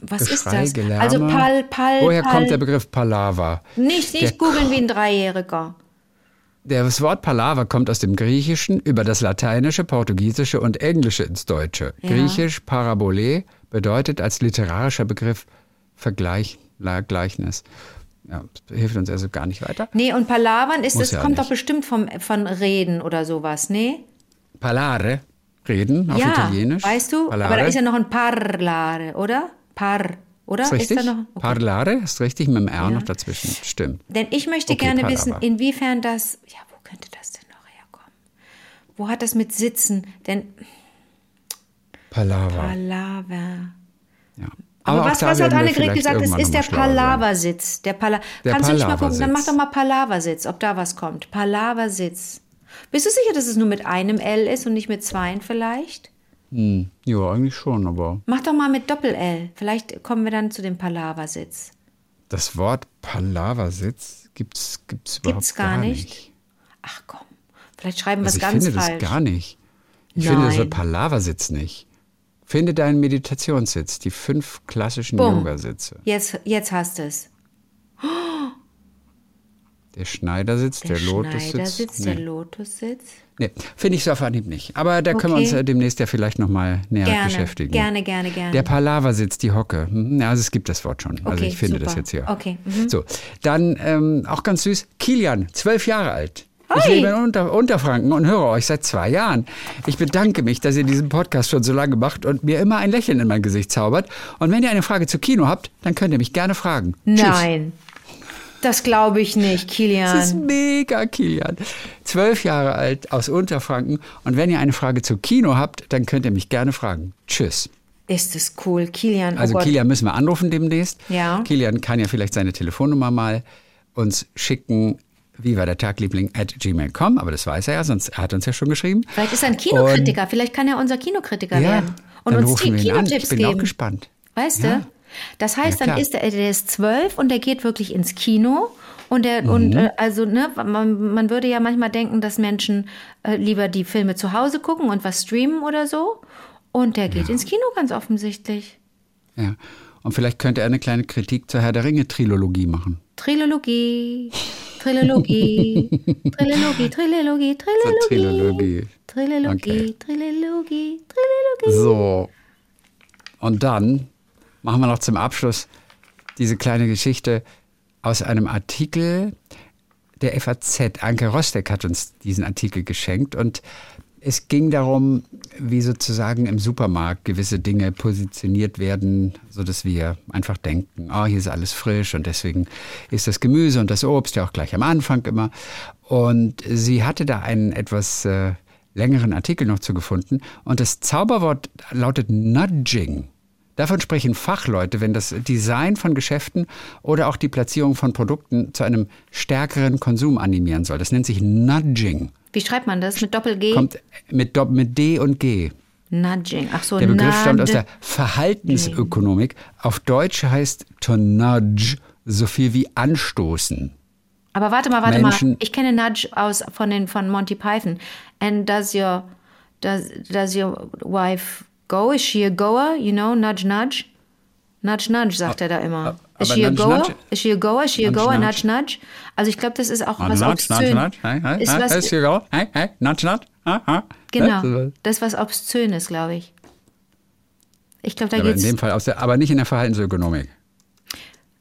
Was Geschrei, ist das? Gelärme. Also Pal, Pal, Woher Pal. kommt der Begriff Palaver? Nicht, Der nicht googeln wie ein Dreijähriger. Das Wort Palaver kommt aus dem Griechischen über das Lateinische, Portugiesische und Englische ins Deutsche. Ja. Griechisch Parabole bedeutet als literarischer Begriff Vergleich, Gleichnis. Ja, hilft uns also gar nicht weiter. Nee, und Palavern ist, Muss das ja kommt nicht. doch bestimmt vom, von Reden oder sowas, nee? Parlare, reden auf ja, Italienisch. weißt du? Parlare. Aber da ist ja noch ein Parlare, oder? Par, oder? ist richtig. da noch? Okay. Parlare ist richtig, mit dem R noch dazwischen. Stimmt. Denn ich möchte Okay, gerne Palaver. wissen, inwiefern das, ja, wo könnte das denn noch herkommen? Wo hat das mit Sitzen? Denn Palaver. Palaver. ja. Aber, auch was, was hat Annegret gesagt? Es ist der. Palaversitz. Der Pala Der Kannst du nicht mal gucken? Dann mach doch mal Palaversitz, ob da was kommt. Palaversitz. Bist du sicher, dass es nur mit einem L ist und nicht mit zweien vielleicht? Hm, ja, eigentlich schon, aber Mach doch mal mit Doppel-L. Vielleicht kommen wir dann zu dem Palaversitz. das Wort Palaversitz gibt's, gibt's überhaupt Gibt's gar nicht? Ach komm, vielleicht schreiben wir Also es ich ganz finde falsch. das gar nicht. Ich finde das Nein. Wort Palaversitz nicht. Finde deinen Meditationssitz, die fünf klassischen. Yogasitze. Jetzt, jetzt hast du es. Der Schneidersitz, der, Der, Lotussitz. Schneidersitz, Nee. der Lotussitz. Nee, finde ich so auf Anhieb nicht. Aber da können wir uns Okay. äh, demnächst ja vielleicht nochmal näher Gerne, beschäftigen. gerne, gerne, gerne. Der Palaversitz, die Hocke. Hm, Ja, also es gibt das Wort schon. also Okay, ich finde super. das jetzt hier. Okay, mhm. So, dann ähm, auch ganz süß, Kilian, zwölf Jahre alt. Ich Hi. lebe in Unter Unterfranken und höre euch seit zwei Jahren. Ich bedanke mich, dass ihr diesen Podcast schon so lange macht und mir immer ein Lächeln in mein Gesicht zaubert. Und wenn ihr eine Frage zu Kino habt, dann könnt ihr mich gerne fragen. Tschüss. Das glaube ich nicht, Das ist Kilian. mega, Kilian. Zwölf Jahre alt aus Unterfranken. Und wenn ihr eine Frage zu Kino habt, dann könnt ihr mich gerne fragen. Tschüss. Ist es cool, Kilian. Oh Also Gott. Kilian müssen wir anrufen demnächst. Ja. Kilian kann ja vielleicht seine Telefonnummer mal uns schicken. Wie war der Tagliebling at gmail.com, aber das weiß er ja, sonst er hat uns ja schon geschrieben. Vielleicht ist er ein Kinokritiker, vielleicht kann er unser Kinokritiker Ja, werden. Und uns. Kinotipps Ich bin geben. auch gespannt. Weißt Ja. du? Das heißt, Ja, dann ist er, der ist zwölf und der geht wirklich ins Kino. Und der, Mhm. und äh, also, ne, man, man würde ja manchmal denken, dass Menschen äh, lieber die Filme zu Hause gucken und was streamen oder so. Und der geht ins Kino ganz offensichtlich. Ja. Und vielleicht könnte er eine kleine Kritik zur Herr der Ringe-Trilogie machen. Trilogie, Trilogie, Trilogie, Trilogie, Trilogie, Trilogie. Trilogie. Trilogie, Trilogie. So. Und dann machen wir noch zum Abschluss diese kleine Geschichte aus einem Artikel der FAZ. Anke Rostek hat uns diesen Artikel geschenkt und Es ging darum, wie sozusagen im Supermarkt gewisse Dinge positioniert werden, sodass wir einfach denken, oh, hier ist alles frisch und deswegen ist das Gemüse und das Obst ja auch gleich am Anfang immer. Und sie hatte da einen etwas äh, längeren Artikel noch zu gefunden und das Zauberwort lautet Nudging. Davon sprechen Fachleute, wenn das Design von Geschäften oder auch die Platzierung von Produkten zu einem stärkeren Konsum animieren soll. Das nennt sich Nudging. Wie schreibt man das? Mit Doppel-G? Kommt mit, Dopp- mit D und G. Nudging. Ach so, Der Begriff stammt aus der Verhaltensökonomik. Auf Deutsch heißt to nudge so viel wie anstoßen. Aber warte mal, warte Menschen- mal. Ich kenne Nudge aus von den von Monty Python. And does your does does your wife go? Is she a goer? You know, nudge nudge. Nudge nudge sagt er da immer. Is aber she a nudge, goer? nudge? Is she a goer? Is she a Nudge, goer? nudge. Nudge nudge. Also ich glaube, das ist auch was nudge, obszön. nudge, nudge. Hey, hey, Ist was- hey. Hey, hey, nudge, nudge. Ah, ah. Genau. Ja, Das ist was obszönes, glaube ich. Ich glaube, da Aber in geht's. dem Fall aus der, aber nicht in der Verhaltensökonomik.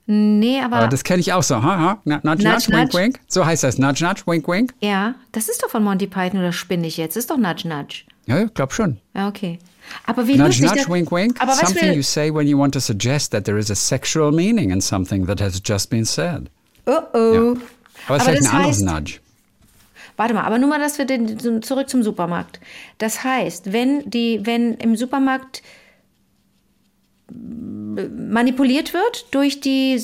Nee, aber, Aber das kenne ich auch so. Ha, ha. Nudge, nudge, Nudge, wink, nudge. wink. So heißt das. Nudge, nudge, wink, wink. ja, das ist doch von Monty Python oder spinne ich jetzt? Das ist doch Nudge Nudge. Ja, ich glaube schon. Ja, okay. Aber wie Nudge, lustig. nudge, wink, wink. Aber was something you say when you want to suggest that there is a sexual meaning in something that has just been said. Oh oh. Aber es ist das ein anderes heißt- Nudge. Warte mal, aber nur mal, dass wir den, zurück zum Supermarkt. Das heißt, wenn die, wenn im Supermarkt manipuliert wird durch die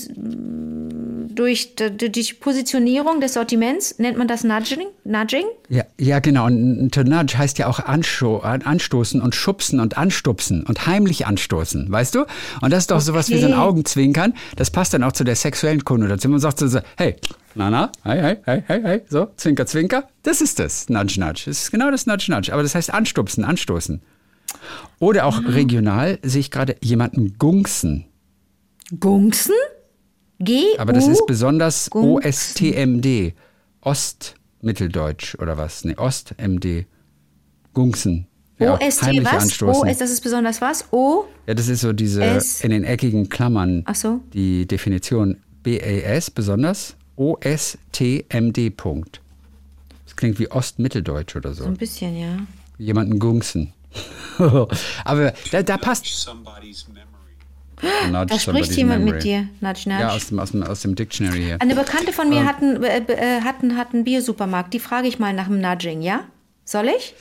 durch die, die Positionierung des Sortiments, nennt man das Nudging? Nudging? Ja, ja, genau. Und to nudge heißt ja auch anscho an- anstoßen und schubsen und anstupsen und heimlich anstoßen, weißt du? Und das ist doch sowas wie so ein Okay. Augenzwinkern. Das passt dann auch zu der sexuellen Konnotation. Man sagt so, so, hey, na, na, hey, hey, hey, hey, hey, so, zwinker, zwinker. Das ist das, nudge, nudge. Das ist genau das nudge, nudge. Aber das heißt anstupsen, anstoßen. Oder auch regional sehe ich gerade jemanden gungsen. Gungsen? G Aber das ist besonders. OSTMD. Ostmitteldeutsch oder was? Nee, Ostmd. Gungsen. Ja, OST heimlich was? anstoßen. O ist das ist besonders was? O? ja, das ist so diese S. in den eckigen Klammern. Ach so. Die Definition BAS besonders OSTMD. Punkt. Das klingt wie Ostmitteldeutsch oder so. So ein bisschen, ja. Jemanden gungsen. Aber da, da passt. somebody's memory. Da spricht jemand memory. mit dir. Nudge, nudge. Ja, aus dem, aus dem, aus dem Dictionary hier. Eine Bekannte von mir hat einen, äh, äh, hat einen, hat einen Biosupermarkt. Die frage ich mal nach dem Nudging, ja? Soll ich?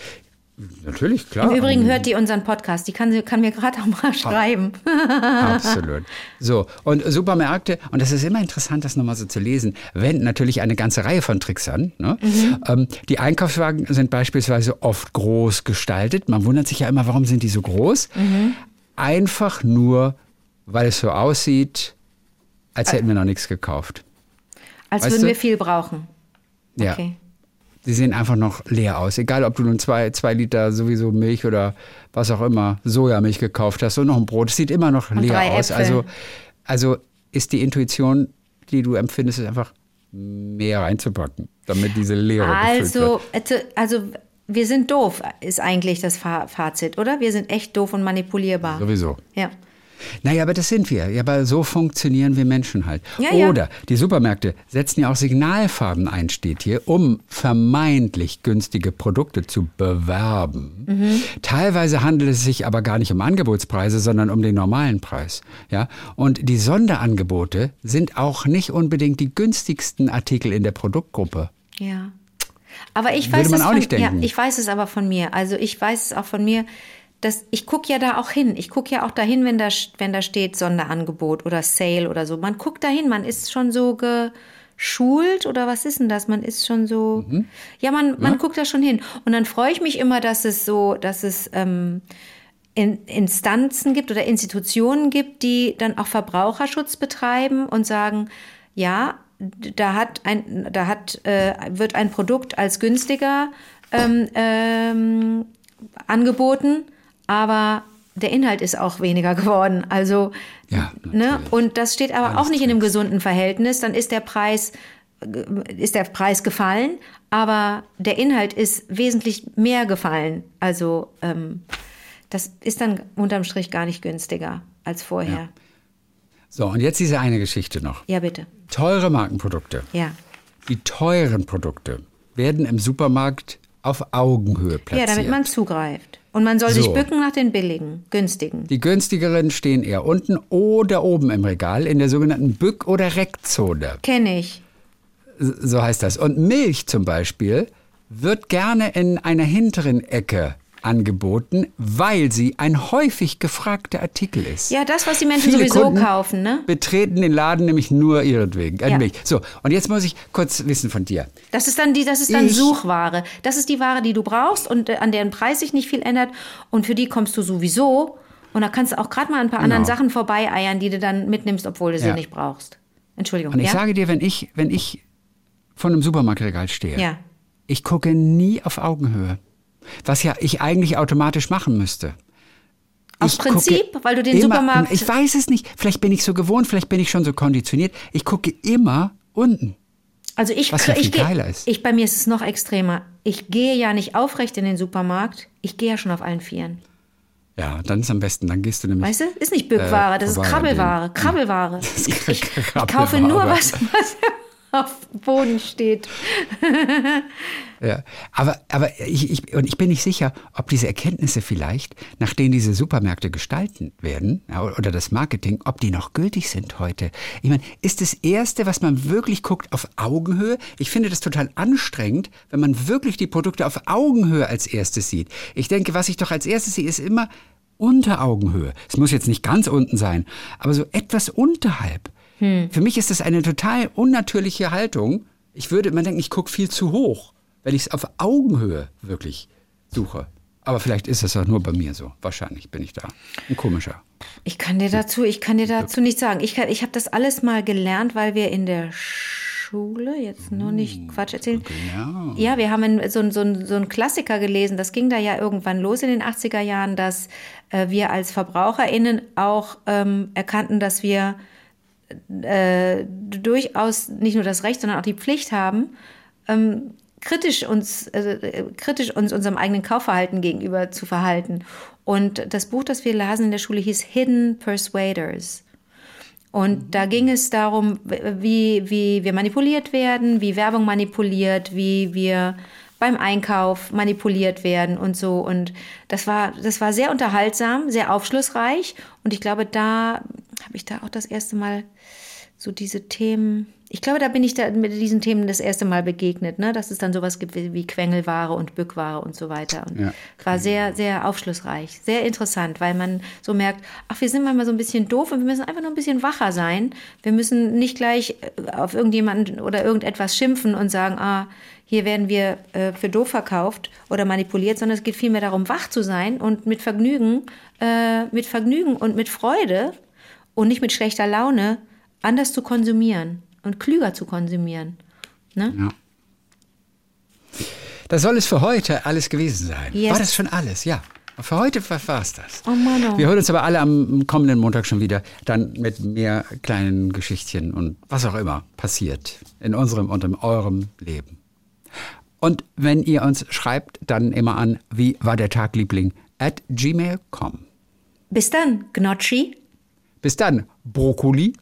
Natürlich, klar. Im Übrigen hört die unseren Podcast. Die kann, kann mir gerade auch mal schreiben. Absolut. So, und Supermärkte, und das ist immer interessant, das nochmal so zu lesen, wenden natürlich eine ganze Reihe von Tricks an. Ne? Ähm, die Einkaufswagen sind beispielsweise oft groß gestaltet. Man wundert sich ja immer, warum sind die so groß? Einfach nur, weil es so aussieht, als hätten wir noch nichts gekauft. Als Weißt würden du? wir viel brauchen. Ja. Okay. Die sehen einfach noch leer aus. Egal, ob du nun zwei, zwei Liter sowieso Milch oder was auch immer, Sojamilch gekauft hast und noch ein Brot. Es sieht immer noch leer drei aus. Also, also ist die Intuition, die du empfindest, ist einfach mehr reinzupacken, damit diese Leere gefüllt wird. Also, also, wir sind doof, ist eigentlich das Fa- Fazit, oder? Wir sind echt doof und manipulierbar. Sowieso. Ja. Naja, aber das sind wir. Ja, aber so funktionieren wir Menschen halt. Ja, ja. Oder die Supermärkte setzen ja auch Signalfarben ein, steht hier, um vermeintlich günstige Produkte zu bewerben. Mhm. Teilweise handelt es sich aber gar nicht um Angebotspreise, sondern um den normalen Preis. Ja? Und die Sonderangebote sind auch nicht unbedingt die günstigsten Artikel in der Produktgruppe. Ja. Aber ich weiß man es auch von, nicht denken. Ja, ich weiß es aber von mir. Also ich weiß es auch von mir, dass ich gucke ja da auch hin. Ich gucke ja auch dahin, wenn da wenn da steht Sonderangebot oder Sale oder so. Man guckt dahin, man ist schon so geschult oder was ist denn das? Man ist schon so Mhm. Ja, man man guckt da schon hin und dann freue ich mich immer, dass es so, dass es ähm, in Instanzen gibt oder Institutionen gibt, die dann auch Verbraucherschutz betreiben und sagen, ja, da hat ein, da hat, äh, wird ein Produkt als günstiger ähm, ähm, angeboten, aber der Inhalt ist auch weniger geworden. Also, Ja, ne? Und das steht aber Alles auch nicht in einem gesunden Verhältnis. Dann ist der Preis ist der Preis gefallen, aber der Inhalt ist wesentlich mehr gefallen. Also ähm, das ist dann unterm Strich gar nicht günstiger als vorher. So, und jetzt diese eine Geschichte noch. Ja, bitte. Teure Markenprodukte. Ja. Die teuren Produkte werden im Supermarkt auf Augenhöhe Ja, platziert. damit man zugreift. Und man soll sich So. bücken nach den billigen, günstigen. Die günstigeren stehen eher unten oder oben im Regal in der sogenannten Bück- oder Reckzone. Kenne ich. So heißt das. Und Milch zum Beispiel wird gerne in einer hinteren Ecke angeboten, weil sie ein häufig gefragter Artikel ist. Ja, das, was die Menschen Viele sowieso Kunden kaufen, ne? Betreten den Laden nämlich nur ihretwegen. Äh, Ja. So, und jetzt muss ich kurz wissen von dir. Das ist dann die, das ist dann Ich- Suchware. Das ist die Ware, die du brauchst und äh, an deren Preis sich nicht viel ändert. Und für die kommst du sowieso. Und da kannst du auch gerade mal ein paar anderen Genau. Sachen vorbeieiern, die du dann mitnimmst, obwohl du sie Ja. nicht brauchst. Entschuldigung. Und ich ja? sage dir, wenn ich, wenn ich vor einem Supermarktregal stehe, ich gucke nie auf Augenhöhe. Was ja ich eigentlich automatisch machen müsste. Aus Ich Prinzip, weil du den immer, Supermarkt- Ich weiß es nicht. Vielleicht bin ich so gewohnt, vielleicht bin ich schon so konditioniert. Ich gucke immer unten. Also ich, Was ja ich, viel geiler ist. ich bei mir ist es noch extremer. Ich gehe ja nicht aufrecht in den Supermarkt. Ich gehe ja schon auf allen Vieren. Ja, dann ist am besten. Dann gehst du nämlich. Weißt du? Ist nicht Bückware, das ist Krabbelware. Krabbelware. Ich, ich, kaufe nur was, was auf Boden steht. Ja, aber, aber ich, ich, und ich bin nicht sicher, ob diese Erkenntnisse vielleicht, nach denen diese Supermärkte gestalten werden, oder das Marketing, ob die noch gültig sind heute. Ich meine, ist das Erste, was man wirklich guckt, auf Augenhöhe? Ich finde das total anstrengend, wenn man wirklich die Produkte auf Augenhöhe als erstes sieht. Ich denke, was ich doch als erstes sehe, ist immer unter Augenhöhe. Es muss jetzt nicht ganz unten sein, aber so etwas unterhalb. Für mich ist das eine total unnatürliche Haltung. Ich würde immer denken, ich gucke viel zu hoch, wenn ich es auf Augenhöhe wirklich suche. Aber vielleicht ist es auch nur bei mir so. Wahrscheinlich bin ich da ein komischer. Ich kann dir dazu, ich kann dir dazu nichts sagen. Ich, kann- ich habe das alles mal gelernt, weil wir in der Schule, jetzt nur nicht Quatsch erzählen. Genau. Ja, wir haben so, so, so einen Klassiker gelesen. Das ging da ja irgendwann los in den 80er Jahren, dass äh, wir als VerbraucherInnen auch ähm, erkannten, dass wir äh, durchaus nicht nur das Recht, sondern auch die Pflicht haben, ähm, kritisch uns, äh, kritisch uns unserem eigenen Kaufverhalten gegenüber zu verhalten. Und das Buch, das wir lasen in der Schule, hieß Hidden Persuaders. Und da ging es darum, wie, wie wir manipuliert werden, wie Werbung manipuliert, wie wir beim Einkauf manipuliert werden und so. Und das war, das war sehr unterhaltsam, sehr aufschlussreich. Und ich glaube, da habe ich da auch das erste Mal so diese Themen. Ich glaube, da bin ich da mit diesen Themen das erste Mal begegnet, ne? dass es dann sowas gibt wie Quengelware und Bückware und so weiter. Und Ja. war sehr, sehr aufschlussreich, sehr interessant, weil man so merkt, ach, wir sind manchmal so ein bisschen doof und wir müssen einfach nur ein bisschen wacher sein. Wir müssen nicht gleich äh, auf irgendjemanden oder irgendetwas schimpfen und sagen, ah, hier werden wir äh, für doof verkauft oder manipuliert, sondern es geht vielmehr darum, wach zu sein und mit Vergnügen, äh, mit Vergnügen und mit Freude und nicht mit schlechter Laune anders zu konsumieren und klüger zu konsumieren. Ne? Ja. Das soll es für heute alles gewesen sein. Yes. War das schon alles? Ja. Für heute war es das. Oh Mann, oh. Wir hören uns aber alle am kommenden Montag schon wieder, dann mit mehr kleinen Geschichtchen und was auch immer passiert in unserem und in eurem Leben. Und wenn ihr uns schreibt, dann immer an, wie war der Tag, Liebling, at gmail.com. Bis dann, Gnocchi. Bis dann, Brokkoli.